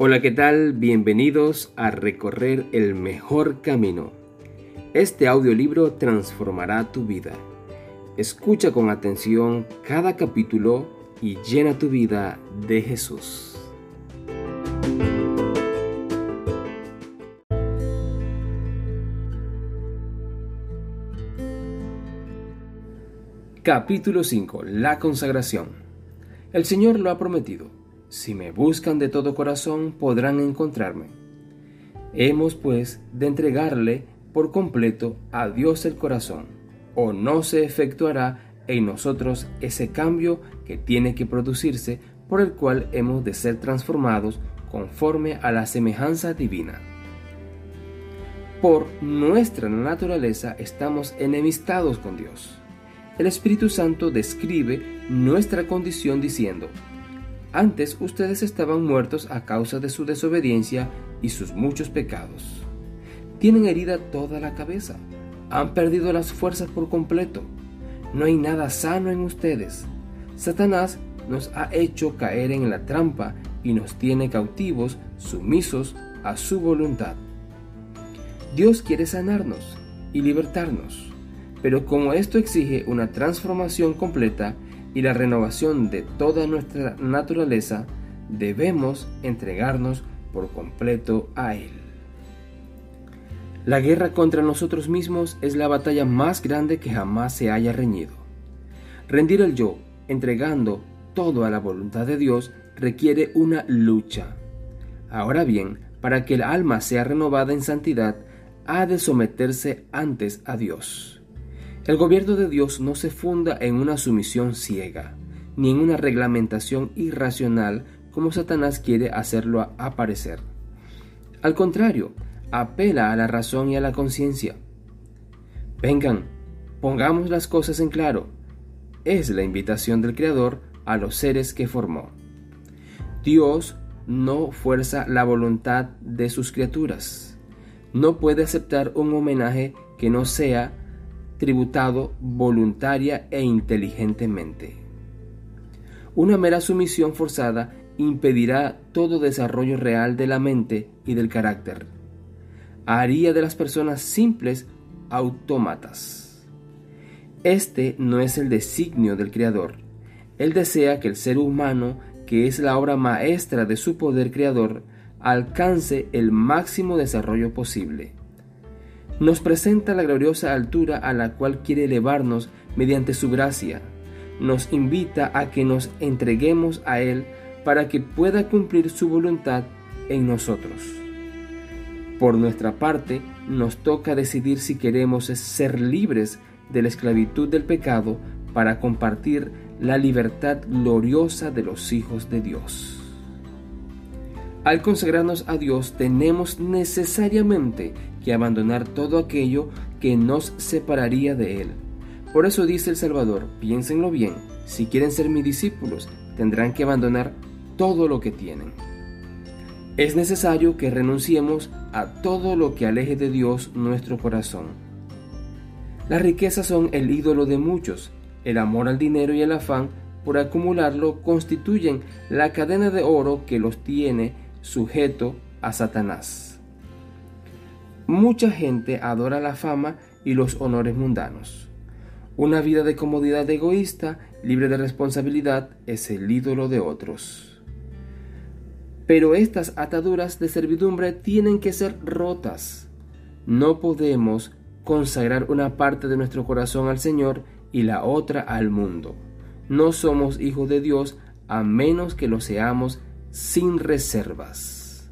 Hola, ¿qué tal? Bienvenidos a Recorrer el Mejor Camino. Este audiolibro transformará tu vida. Escucha con atención cada capítulo y llena tu vida de Jesús. Capítulo 5. La consagración. El Señor lo ha prometido si me buscan de todo corazón podrán encontrarme. Hemos pues de entregarle por completo a Dios el corazón, o no se efectuará en nosotros ese cambio que tiene que producirse por el cual hemos de ser transformados conforme a la semejanza divina. Por nuestra naturaleza estamos enemistados con Dios. El Espíritu Santo describe nuestra condición diciendo, antes ustedes estaban muertos a causa de su desobediencia y sus muchos pecados. Tienen herida toda la cabeza. Han perdido las fuerzas por completo. No hay nada sano en ustedes. Satanás nos ha hecho caer en la trampa y nos tiene cautivos, sumisos a su voluntad. Dios quiere sanarnos y libertarnos, pero como esto exige una transformación completa, y la renovación de toda nuestra naturaleza, debemos entregarnos por completo a Él. La guerra contra nosotros mismos es la batalla más grande que jamás se haya reñido. Rendir el yo, entregando todo a la voluntad de Dios, requiere una lucha. Ahora bien, para que el alma sea renovada en santidad, ha de someterse antes a Dios. El gobierno de Dios no se funda en una sumisión ciega, ni en una reglamentación irracional como Satanás quiere hacerlo aparecer. Al contrario, apela a la razón y a la conciencia. Vengan, pongamos las cosas en claro. Es la invitación del Creador a los seres que formó. Dios no fuerza la voluntad de sus criaturas. No puede aceptar un homenaje que no sea tributado voluntaria e inteligentemente. Una mera sumisión forzada impedirá todo desarrollo real de la mente y del carácter. Haría de las personas simples autómatas. Este no es el designio del Creador. Él desea que el ser humano, que es la obra maestra de su poder creador, alcance el máximo desarrollo posible nos presenta la gloriosa altura a la cual quiere elevarnos mediante su gracia. Nos invita a que nos entreguemos a Él para que pueda cumplir su voluntad en nosotros. Por nuestra parte, nos toca decidir si queremos ser libres de la esclavitud del pecado para compartir la libertad gloriosa de los hijos de Dios. Al consagrarnos a Dios tenemos necesariamente que abandonar todo aquello que nos separaría de Él. Por eso dice el Salvador, piénsenlo bien, si quieren ser mis discípulos, tendrán que abandonar todo lo que tienen. Es necesario que renunciemos a todo lo que aleje de Dios nuestro corazón. Las riquezas son el ídolo de muchos, el amor al dinero y el afán por acumularlo constituyen la cadena de oro que los tiene sujeto a Satanás. Mucha gente adora la fama y los honores mundanos. Una vida de comodidad egoísta, libre de responsabilidad, es el ídolo de otros. Pero estas ataduras de servidumbre tienen que ser rotas. No podemos consagrar una parte de nuestro corazón al Señor y la otra al mundo. No somos hijos de Dios a menos que lo seamos sin reservas.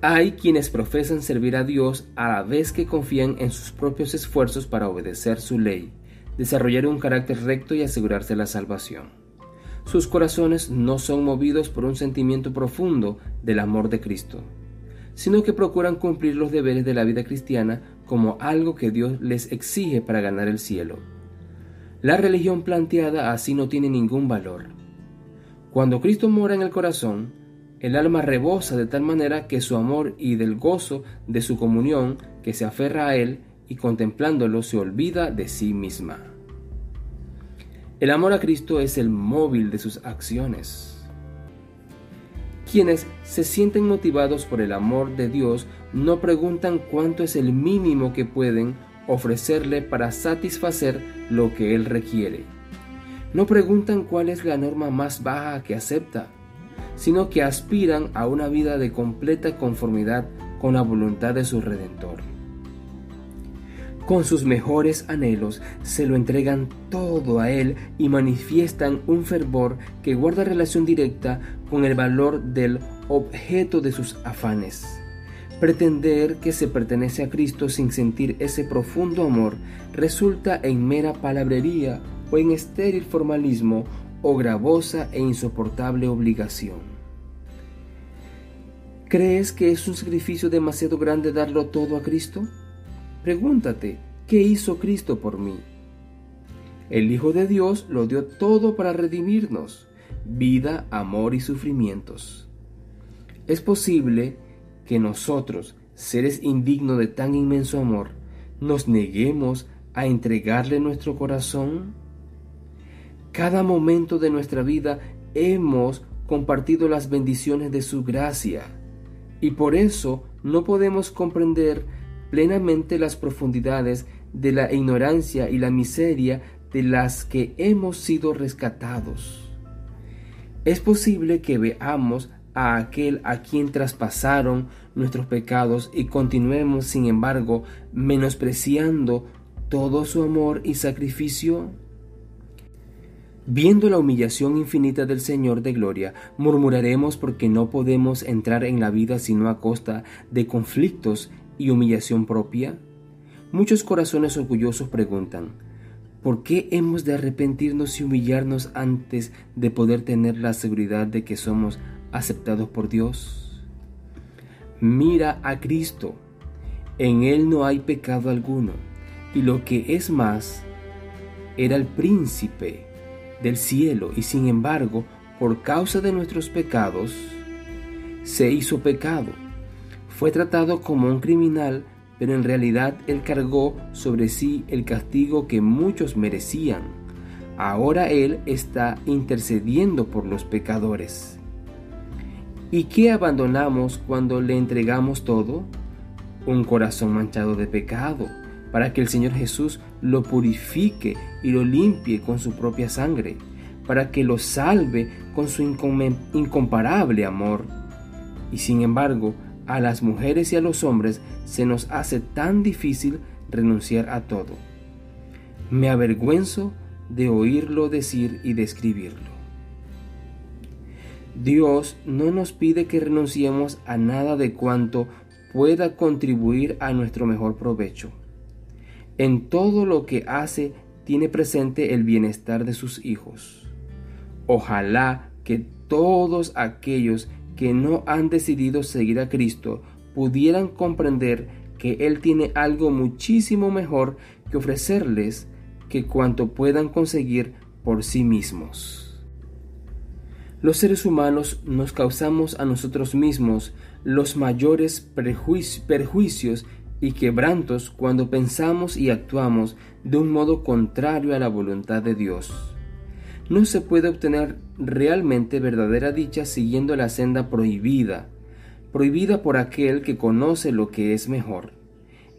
Hay quienes profesan servir a Dios a la vez que confían en sus propios esfuerzos para obedecer su ley, desarrollar un carácter recto y asegurarse la salvación. Sus corazones no son movidos por un sentimiento profundo del amor de Cristo, sino que procuran cumplir los deberes de la vida cristiana como algo que Dios les exige para ganar el cielo. La religión planteada así no tiene ningún valor cuando Cristo mora en el corazón, el alma rebosa de tal manera que su amor y del gozo de su comunión, que se aferra a Él y contemplándolo se olvida de sí misma. El amor a Cristo es el móvil de sus acciones. Quienes se sienten motivados por el amor de Dios no preguntan cuánto es el mínimo que pueden ofrecerle para satisfacer lo que Él requiere. No preguntan cuál es la norma más baja que acepta, sino que aspiran a una vida de completa conformidad con la voluntad de su Redentor. Con sus mejores anhelos se lo entregan todo a Él y manifiestan un fervor que guarda relación directa con el valor del objeto de sus afanes. Pretender que se pertenece a Cristo sin sentir ese profundo amor resulta en mera palabrería o en estéril formalismo o gravosa e insoportable obligación. ¿Crees que es un sacrificio demasiado grande darlo todo a Cristo? Pregúntate, ¿qué hizo Cristo por mí? El Hijo de Dios lo dio todo para redimirnos, vida, amor y sufrimientos. Es posible que nosotros, seres indignos de tan inmenso amor, nos neguemos a entregarle nuestro corazón? Cada momento de nuestra vida hemos compartido las bendiciones de su gracia y por eso no podemos comprender plenamente las profundidades de la ignorancia y la miseria de las que hemos sido rescatados. Es posible que veamos a aquel a quien traspasaron nuestros pecados y continuemos, sin embargo, menospreciando todo su amor y sacrificio? Viendo la humillación infinita del Señor de gloria, murmuraremos porque no podemos entrar en la vida sino a costa de conflictos y humillación propia. Muchos corazones orgullosos preguntan, ¿por qué hemos de arrepentirnos y humillarnos antes de poder tener la seguridad de que somos aceptados por Dios? Mira a Cristo, en Él no hay pecado alguno, y lo que es más, era el príncipe del cielo, y sin embargo, por causa de nuestros pecados, se hizo pecado. Fue tratado como un criminal, pero en realidad Él cargó sobre sí el castigo que muchos merecían. Ahora Él está intercediendo por los pecadores. ¿Y qué abandonamos cuando le entregamos todo? Un corazón manchado de pecado, para que el Señor Jesús lo purifique y lo limpie con su propia sangre, para que lo salve con su incomparable amor. Y sin embargo, a las mujeres y a los hombres se nos hace tan difícil renunciar a todo. Me avergüenzo de oírlo decir y describirlo. Dios no nos pide que renunciemos a nada de cuanto pueda contribuir a nuestro mejor provecho. En todo lo que hace tiene presente el bienestar de sus hijos. Ojalá que todos aquellos que no han decidido seguir a Cristo pudieran comprender que Él tiene algo muchísimo mejor que ofrecerles que cuanto puedan conseguir por sí mismos. Los seres humanos nos causamos a nosotros mismos los mayores perjuicios y quebrantos cuando pensamos y actuamos de un modo contrario a la voluntad de Dios. No se puede obtener realmente verdadera dicha siguiendo la senda prohibida, prohibida por aquel que conoce lo que es mejor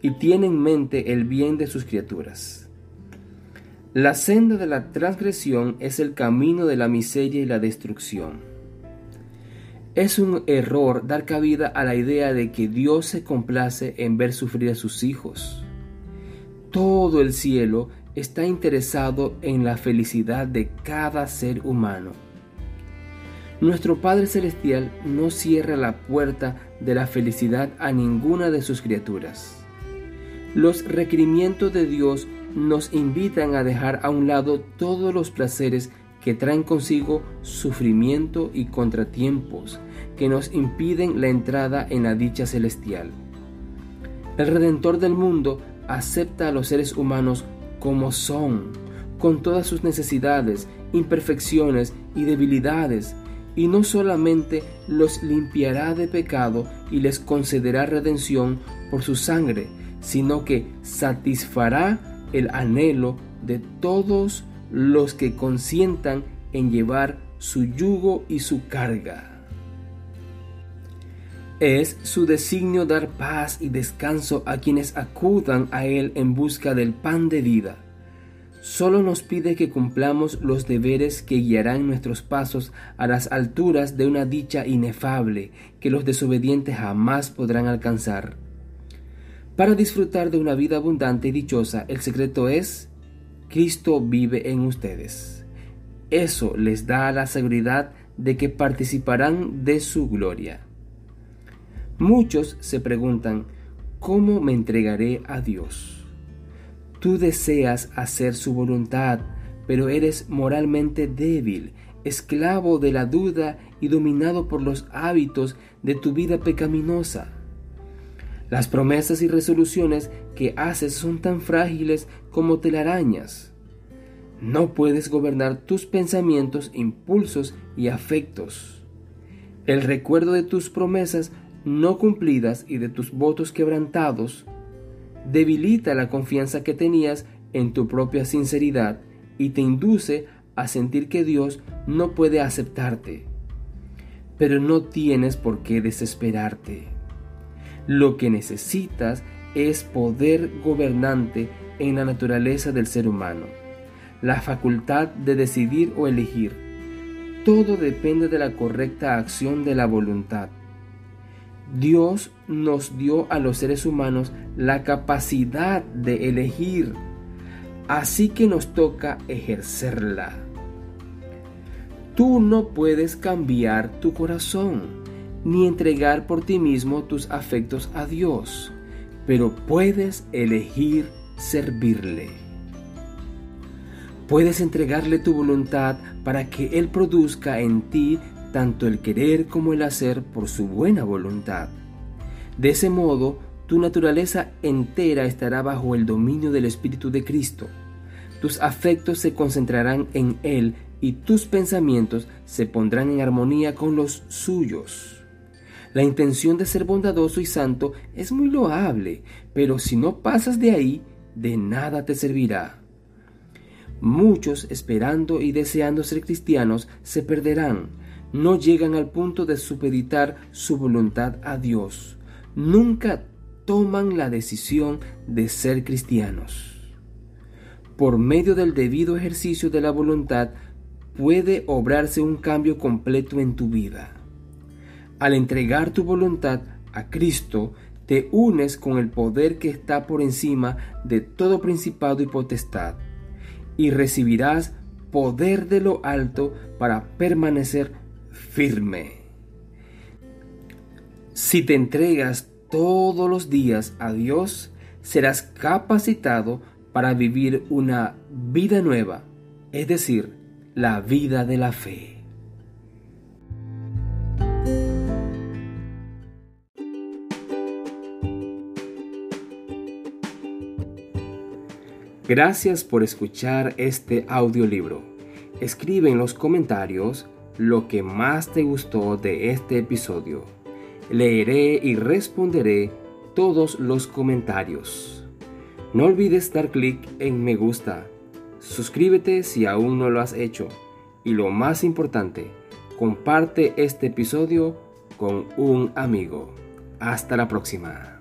y tiene en mente el bien de sus criaturas. La senda de la transgresión es el camino de la miseria y la destrucción. Es un error dar cabida a la idea de que Dios se complace en ver sufrir a sus hijos. Todo el cielo está interesado en la felicidad de cada ser humano. Nuestro Padre Celestial no cierra la puerta de la felicidad a ninguna de sus criaturas. Los requerimientos de Dios nos invitan a dejar a un lado todos los placeres que traen consigo sufrimiento y contratiempos que nos impiden la entrada en la dicha celestial. El Redentor del mundo acepta a los seres humanos como son, con todas sus necesidades, imperfecciones y debilidades, y no solamente los limpiará de pecado y les concederá redención por su sangre, sino que satisfará el anhelo de todos los que consientan en llevar su yugo y su carga. Es su designio dar paz y descanso a quienes acudan a Él en busca del pan de vida. Solo nos pide que cumplamos los deberes que guiarán nuestros pasos a las alturas de una dicha inefable que los desobedientes jamás podrán alcanzar. Para disfrutar de una vida abundante y dichosa, el secreto es Cristo vive en ustedes. Eso les da la seguridad de que participarán de su gloria. Muchos se preguntan, ¿cómo me entregaré a Dios? Tú deseas hacer su voluntad, pero eres moralmente débil, esclavo de la duda y dominado por los hábitos de tu vida pecaminosa. Las promesas y resoluciones que haces son tan frágiles como telarañas. No puedes gobernar tus pensamientos, impulsos y afectos. El recuerdo de tus promesas no cumplidas y de tus votos quebrantados, debilita la confianza que tenías en tu propia sinceridad y te induce a sentir que Dios no puede aceptarte. Pero no tienes por qué desesperarte. Lo que necesitas es poder gobernante en la naturaleza del ser humano, la facultad de decidir o elegir. Todo depende de la correcta acción de la voluntad. Dios nos dio a los seres humanos la capacidad de elegir, así que nos toca ejercerla. Tú no puedes cambiar tu corazón, ni entregar por ti mismo tus afectos a Dios, pero puedes elegir servirle. Puedes entregarle tu voluntad para que Él produzca en ti tanto el querer como el hacer por su buena voluntad. De ese modo, tu naturaleza entera estará bajo el dominio del Espíritu de Cristo. Tus afectos se concentrarán en Él y tus pensamientos se pondrán en armonía con los suyos. La intención de ser bondadoso y santo es muy loable, pero si no pasas de ahí, de nada te servirá. Muchos, esperando y deseando ser cristianos, se perderán, no llegan al punto de supeditar su voluntad a Dios. Nunca toman la decisión de ser cristianos. Por medio del debido ejercicio de la voluntad puede obrarse un cambio completo en tu vida. Al entregar tu voluntad a Cristo, te unes con el poder que está por encima de todo principado y potestad, y recibirás poder de lo alto para permanecer firme. Si te entregas todos los días a Dios, serás capacitado para vivir una vida nueva, es decir, la vida de la fe. Gracias por escuchar este audiolibro. Escribe en los comentarios lo que más te gustó de este episodio. Leeré y responderé todos los comentarios. No olvides dar clic en me gusta. Suscríbete si aún no lo has hecho. Y lo más importante, comparte este episodio con un amigo. Hasta la próxima.